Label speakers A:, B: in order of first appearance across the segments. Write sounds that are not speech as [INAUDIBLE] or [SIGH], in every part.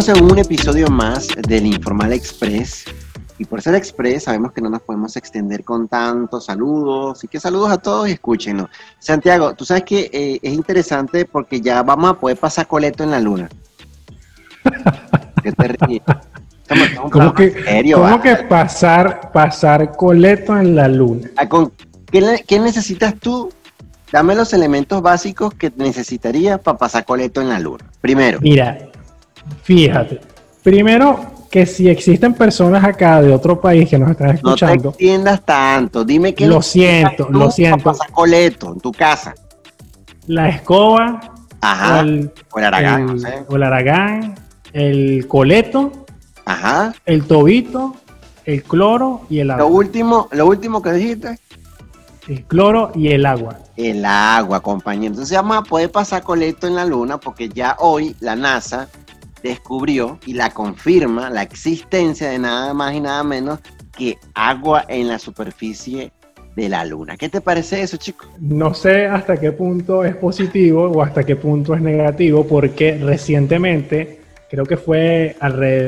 A: Estamos en un episodio más del Informal Express. Y por ser Express, sabemos que no nos podemos extender con tantos saludos. Y que saludos a todos y escúchenos. Santiago, tú sabes que eh, es interesante porque ya vamos a poder pasar coleto en la luna.
B: ¿Qué te ríes? ¿Cómo que, ¿cómo que pasar, pasar coleto en la luna?
A: Ah, ¿Qué, ¿Qué necesitas tú Dame los elementos básicos que necesitaría para pasar coleto en la luna. Primero.
B: Mira, fíjate. Primero, que si existen personas acá de otro país que nos están escuchando. No
A: te extiendas tanto. Dime que.
B: Lo siento, lo siento.
A: Pasar coleto en tu casa.
B: La escoba.
A: Ajá. el, aragán.
B: el aragán. El coleto.
A: Ajá.
B: El tobito. El cloro y el agua.
A: Lo último, lo último que dijiste.
B: El cloro y el agua.
A: El agua, compañero. Entonces vamos a poder pasar colecto en la luna porque ya hoy la NASA descubrió y la confirma la existencia de nada más y nada menos que agua en la superficie de la luna. ¿Qué te parece eso, chicos?
B: No sé hasta qué punto es positivo o hasta qué punto es negativo porque recientemente, creo que fue,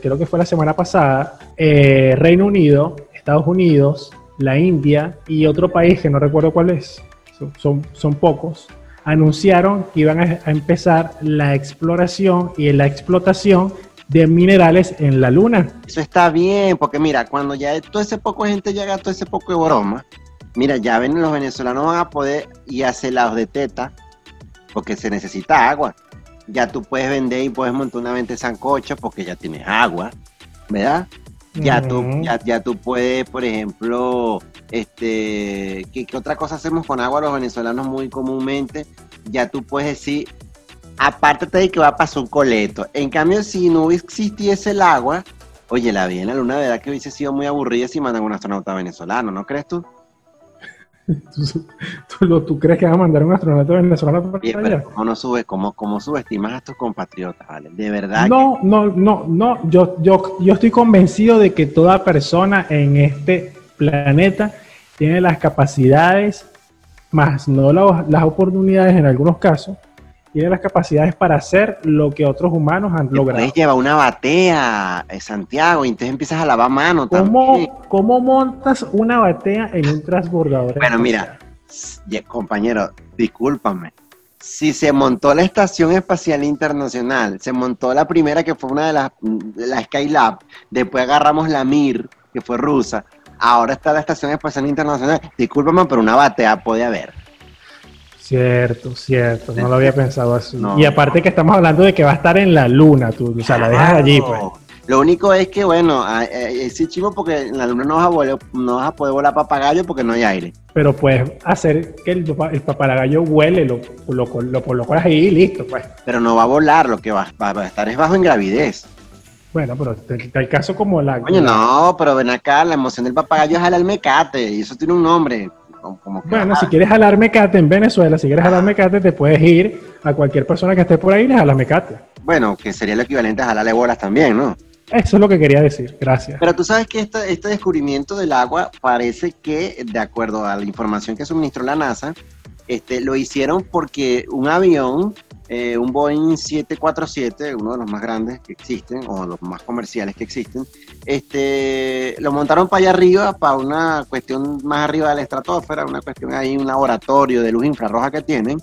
B: creo que fue la semana pasada, eh, Reino Unido, Estados Unidos, la India y otro país que no recuerdo cuál es, son, son, pocos, anunciaron que iban a, empezar la exploración y la explotación de minerales en la luna.
A: Eso está bien, porque mira, cuando ya todo ese poco de gente llega, todo ese poco de broma, mira, ya ven los venezolanos van a poder ir a hacer lados de teta, porque se necesita agua. Ya tú puedes vender y puedes montar una venta de sancocho porque ya tienes agua, ¿verdad? Ya, tú, ya, tú puedes, por ejemplo, este, ¿qué, otra cosa hacemos con agua los venezolanos muy comúnmente? Ya tú puedes decir, aparte de que va a pasar un coleto. En cambio, si no existiese el agua, oye, la vida en la luna, de verdad que hubiese sido muy aburrida si mandan un astronauta venezolano, ¿no crees tú? [LAUGHS]
B: ¿Tú, crees que va a mandar un astronauta venezolano para
A: allá? ¿cómo, no sube, cómo, cómo subestimas a tus compatriotas, ¿vale? De verdad.
B: No, no, no, no. Yo, yo, yo estoy convencido de que toda persona en este planeta tiene las capacidades, más no las oportunidades en algunos casos, tiene las capacidades para hacer lo que otros humanos han logrado.
A: Puedes llevar una batea, eh, Santiago, y entonces empiezas a lavar mano
B: ¿Cómo, ¿Cómo montas una batea en un transbordador?
A: Bueno, mira, compañero, discúlpame. Si se montó la Estación Espacial Internacional, se montó la primera que fue una de las, la Skylab, después agarramos la Mir, que fue rusa, ahora está la Estación Espacial Internacional, discúlpame, pero una batea puede haber.
B: Cierto, cierto, no lo había pensado así. Y aparte que estamos hablando de que va a estar en la luna, tú, o sea, la dejas allí, pues.
A: Lo único es que, bueno, es chivo porque en la luna no vas, a volar, no vas a poder volar papagayo porque no hay aire.
B: Pero puedes hacer que el, papagayo huele, lo, lo, lo, ahí y listo, pues.
A: Pero no va a volar, lo que va, a estar es bajo en gravidez.
B: Bueno, pero el caso como la...
A: Coño, no, pero ven acá, la emoción del papagayo es el mecate y eso tiene un nombre
B: bueno, si quieres jalar mecate en Venezuela, si quieres jalar mecate, te puedes ir a cualquier persona que esté por ahí y le jala mecate.
A: Bueno, que sería lo equivalente a jalarle bolas también, ¿no?
B: Eso es lo que quería decir, gracias.
A: Pero tú sabes que este, este descubrimiento del agua parece que, de acuerdo a la información que suministró la NASA, este, lo hicieron porque un avión eh, un Boeing 747, uno de los más grandes que existen, o los más comerciales que existen, este, lo montaron para allá arriba, para una cuestión más arriba de la estratosfera, una cuestión ahí, un laboratorio de luz infrarroja que tienen.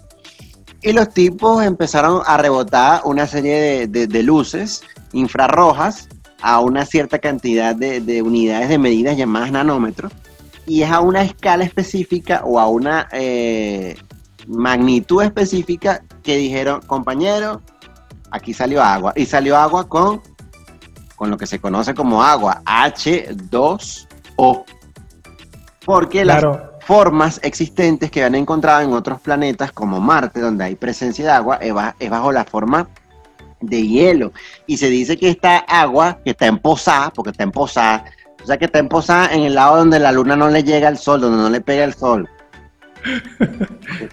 A: Y los tipos empezaron a rebotar una serie de, luces infrarrojas a una cierta cantidad de, unidades de medidas llamadas nanómetros. Y es a una escala específica o a una eh, magnitud específica que dijeron, compañero, aquí salió agua. Y salió agua con, con lo que se conoce como agua, H2O. Porque las formas existentes que han encontrado en otros planetas como Marte, donde hay presencia de agua, es bajo la forma de hielo. Y se dice que esta agua, que está emposada, porque está emposada, o sea que está emposada en el lado donde la luna no le llega al sol, donde no le pega el sol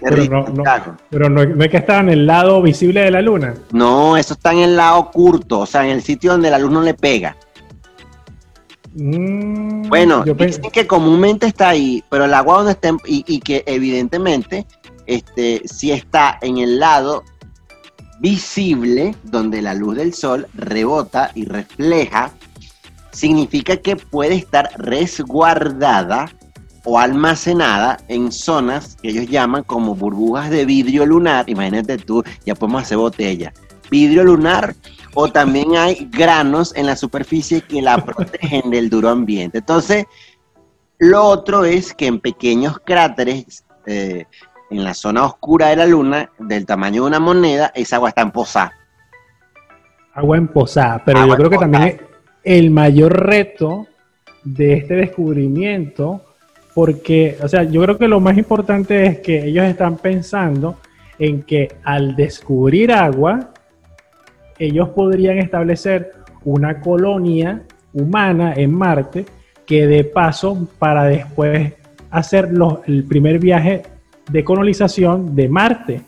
B: pero no, no, pero no, es que está en el lado visible de la luna.
A: No, eso está en el lado oculto, o sea, en el sitio donde la luz no le pega. Mm, bueno, dicen que comúnmente está ahí, pero el agua donde está, y, que evidentemente este, sí está en el lado visible, donde la luz del sol rebota y refleja, significa que puede estar resguardada o almacenada en zonas que ellos llaman como burbujas de vidrio lunar. Imagínate tú, ya podemos hacer botella. Vidrio lunar o también hay granos en la superficie que la [LAUGHS] protegen del duro ambiente. Entonces, lo otro es que en pequeños cráteres, eh, en la zona oscura de la luna, del tamaño de una moneda, esa agua está en posada.
B: Agua en posada, pero yo creo que también el mayor reto de este descubrimiento, porque, o sea, yo creo que lo más importante es que ellos están pensando en que al descubrir agua, ellos podrían establecer una colonia humana en Marte que de paso para después hacer el primer viaje de colonización de Marte.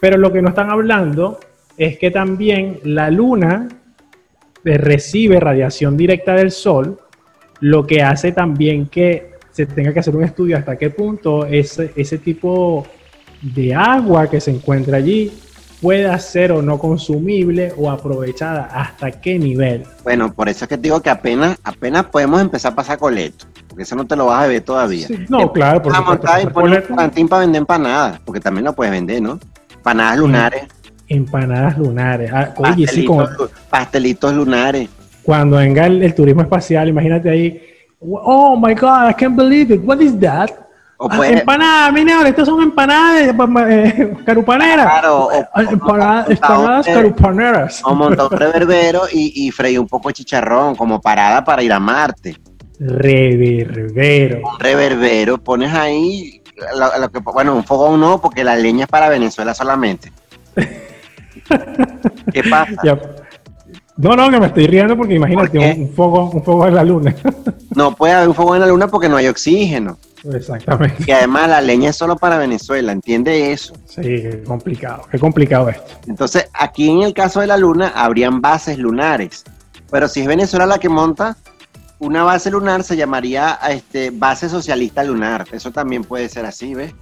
B: Pero lo que no están hablando es que también la Luna recibe radiación directa del Sol, lo que hace también que se tenga que hacer un estudio hasta qué punto ese, ese tipo de agua que se encuentra allí pueda ser o no consumible o aprovechada, hasta qué nivel.
A: Bueno, por eso es que te digo que apenas, apenas podemos empezar a pasar coleto, porque eso no te lo vas a beber todavía.
B: no, claro, porque
A: montar y poner un para vender empanadas, porque también lo puedes vender, ¿no? Empanadas lunares.
B: Empanadas lunares. Ah,
A: pastelitos, pastelitos lunares.
B: Cuando venga el turismo espacial, imagínate ahí, oh my God, I can't believe it, what is that? Ah, empanadas, mira, estas son empanadas eh, carupaneras. Claro, empanadas, carupaneras.
A: O montar un [LAUGHS] reverbero y, y freír un poco de chicharrón como parada para ir a Marte.
B: Reverbero.
A: Un reverbero, pones ahí, lo, que, bueno, un fogón no, porque la leña es para Venezuela solamente. [LAUGHS] ¿Qué pasa?
B: No, no, que me estoy riendo porque imagínate un, un, fuego, un fuego en la luna. [LAUGHS]
A: no puede haber un fuego en la luna porque no hay oxígeno.
B: Exactamente.
A: Y además la leña es solo para Venezuela, ¿entiende eso?
B: Sí, qué complicado, qué complicado esto.
A: Entonces, aquí en el caso de la luna, habrían bases lunares. Pero si es Venezuela la que monta, una base lunar se llamaría este, base socialista lunar. Eso también puede ser así, ¿ves?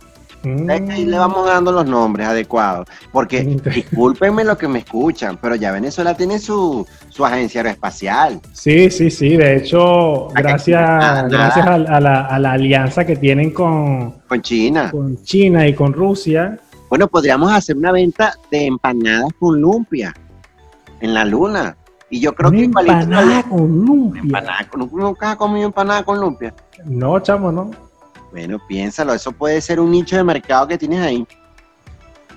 A: Ahí le vamos dando los nombres adecuados. Porque [LAUGHS] discúlpenme lo que me escuchan, pero ya Venezuela tiene su, su agencia aeroespacial.
B: Sí, sí, sí. De hecho, gracias, gracias a, la, a, la, alianza que tienen con,
A: con China.
B: Con China y con Rusia.
A: Bueno, podríamos hacer una venta de empanadas con lumpia en la luna. Y yo creo que
B: empanada con lumpia.
A: Empanada con, ¿Nunca has comido empanada con lumpia?
B: No, chamo, no.
A: Bueno, piénsalo, eso puede ser un nicho de mercado que tienes ahí.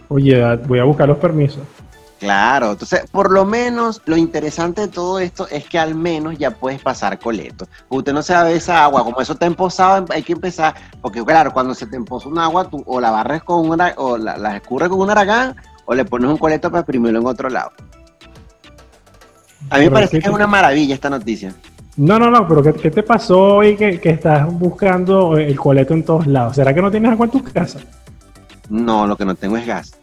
B: Oye, voy a buscar los permisos.
A: Claro, entonces por lo menos lo interesante de todo esto es que al menos ya puedes pasar coleto. Usted no sabe esa agua, como eso está emposado, hay que empezar, porque claro, cuando se te emposa un agua, tú o la barres con una, o la, la escurres con un aragán, o le pones un coleto para exprimirlo en otro lado. A mí me parece que es una maravilla esta noticia.
B: No, no, no, pero ¿qué, te pasó hoy que, estás buscando el coleto en todos lados? ¿Será que no tienes agua en tu casa?
A: No, lo que no tengo es gas.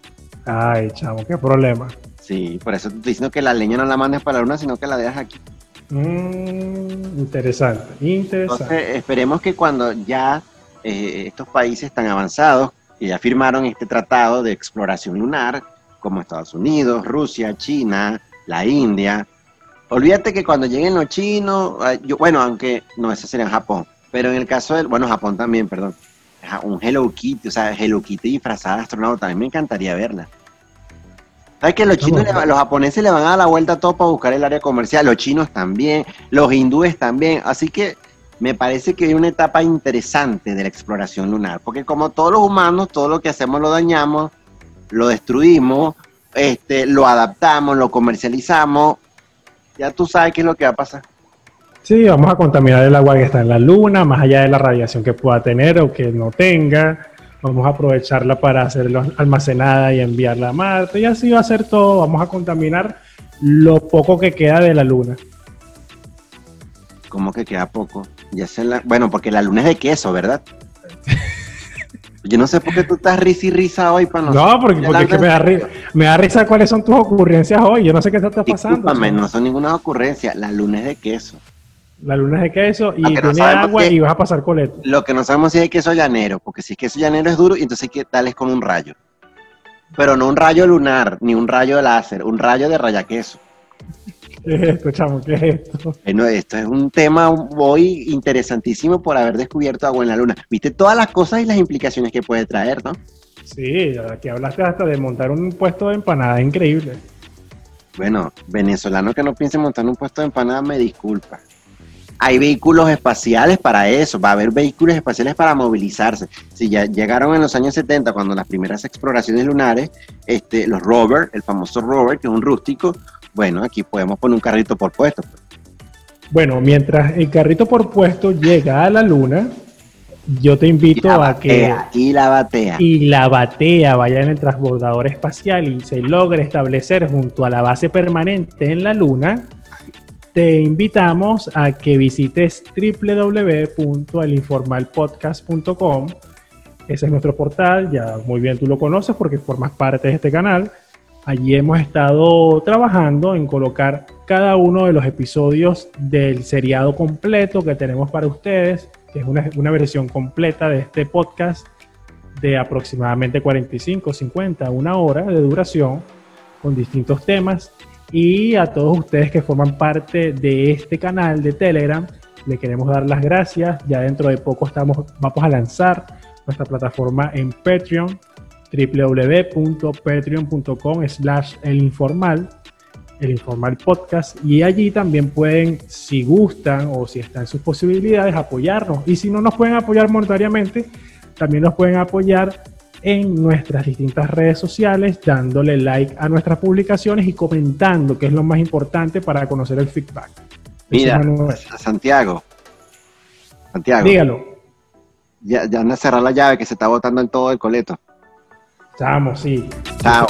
B: Ay, chavo, qué problema.
A: Sí, por eso te estoy diciendo que la leña no la mandes para la luna, sino que la dejas aquí.
B: Mm, interesante, interesante.
A: Entonces, esperemos que cuando ya eh, estos países tan avanzados, que ya firmaron este tratado de exploración lunar, como Estados Unidos, Rusia, China, la India, Olvídate que cuando lleguen los chinos, yo, bueno, aunque no, eso sería en Japón, pero en el caso del, bueno, Japón también, perdón, un Hello Kitty, o sea, Hello Kitty disfrazada de astronauta, también me encantaría verla. ¿Sabes que los chinos, los japoneses le van a dar la vuelta a todo para buscar el área comercial? Los chinos también, los hindúes también. Así que me parece que hay una etapa interesante de la exploración lunar, porque como todos los humanos, todo lo que hacemos lo dañamos, lo destruimos, este, lo adaptamos, lo comercializamos, ya tú sabes qué es lo que va a pasar.
B: Sí, vamos a contaminar el agua que está en la luna, más allá de la radiación que pueda tener o que no tenga. Vamos a aprovecharla para hacerla almacenada y enviarla a Marte. Y así va a ser todo. Vamos a contaminar lo poco que queda de la luna.
A: ¿Cómo que queda poco? Ya se la... Bueno, porque la luna es de queso, ¿verdad? Yo no sé por qué tú estás risa y risa hoy para
B: nosotros. No, porque, porque me, da risa, me da risa cuáles son tus ocurrencias hoy. Yo no sé qué te está pasando.
A: no son ninguna ocurrencia. La luna es de queso.
B: La luna es de queso y tiene agua y vas a pasar coleto.
A: Lo que no sabemos si es queso llanero, porque si es queso llanero es duro, y entonces hay que darles con un rayo. Pero no un rayo lunar, ni un rayo de láser, un rayo de rayaqueso.
B: ¿Qué es esto, chamo? ¿Qué es esto?
A: Bueno, esto es un tema hoy interesantísimo por haber descubierto agua en la luna. Viste todas las cosas y las implicaciones que puede traer, ¿no?
B: Sí, aquí hablaste hasta de montar un puesto de empanada increíble.
A: Bueno, venezolano que no piense montar un puesto de empanada, me disculpa. Hay vehículos espaciales para eso, va a haber vehículos espaciales para movilizarse. Si ya llegaron en los años 70, cuando las primeras exploraciones lunares, este, los rover, el famoso rover, que es un rústico, bueno, aquí podemos poner un carrito por puesto.
B: Bueno, mientras el carrito por puesto llega a la luna, yo te invito a que...
A: Y la batea.
B: Y la batea vaya en el transbordador espacial y se logre establecer junto a la base permanente en la luna, te invitamos a que visites www.elinformalpodcast.com. Ese es nuestro portal, ya muy bien tú lo conoces porque formas parte de este canal. Allí hemos estado trabajando en colocar cada uno de los episodios del seriado completo que tenemos para ustedes que es una, versión completa de este podcast de aproximadamente 45, 50, una hora de duración con distintos temas. Y a todos ustedes que forman parte de este canal de Telegram, le queremos dar las gracias. Ya dentro de poco estamos, vamos a lanzar nuestra plataforma en Patreon, www.patreon.com slash elinformal el Informal Podcast y allí también pueden, si gustan o si están en sus posibilidades, apoyarnos. Y si no nos pueden apoyar monetariamente, también nos pueden apoyar en nuestras distintas redes sociales, dándole like a nuestras publicaciones y comentando, que es lo más importante para conocer el feedback.
A: Mira, Santiago. Santiago.
B: Dígalo.
A: Ya, ya anda a cerrar la llave que se está botando en todo el coleto.
B: Chamo, sí.
A: Chao.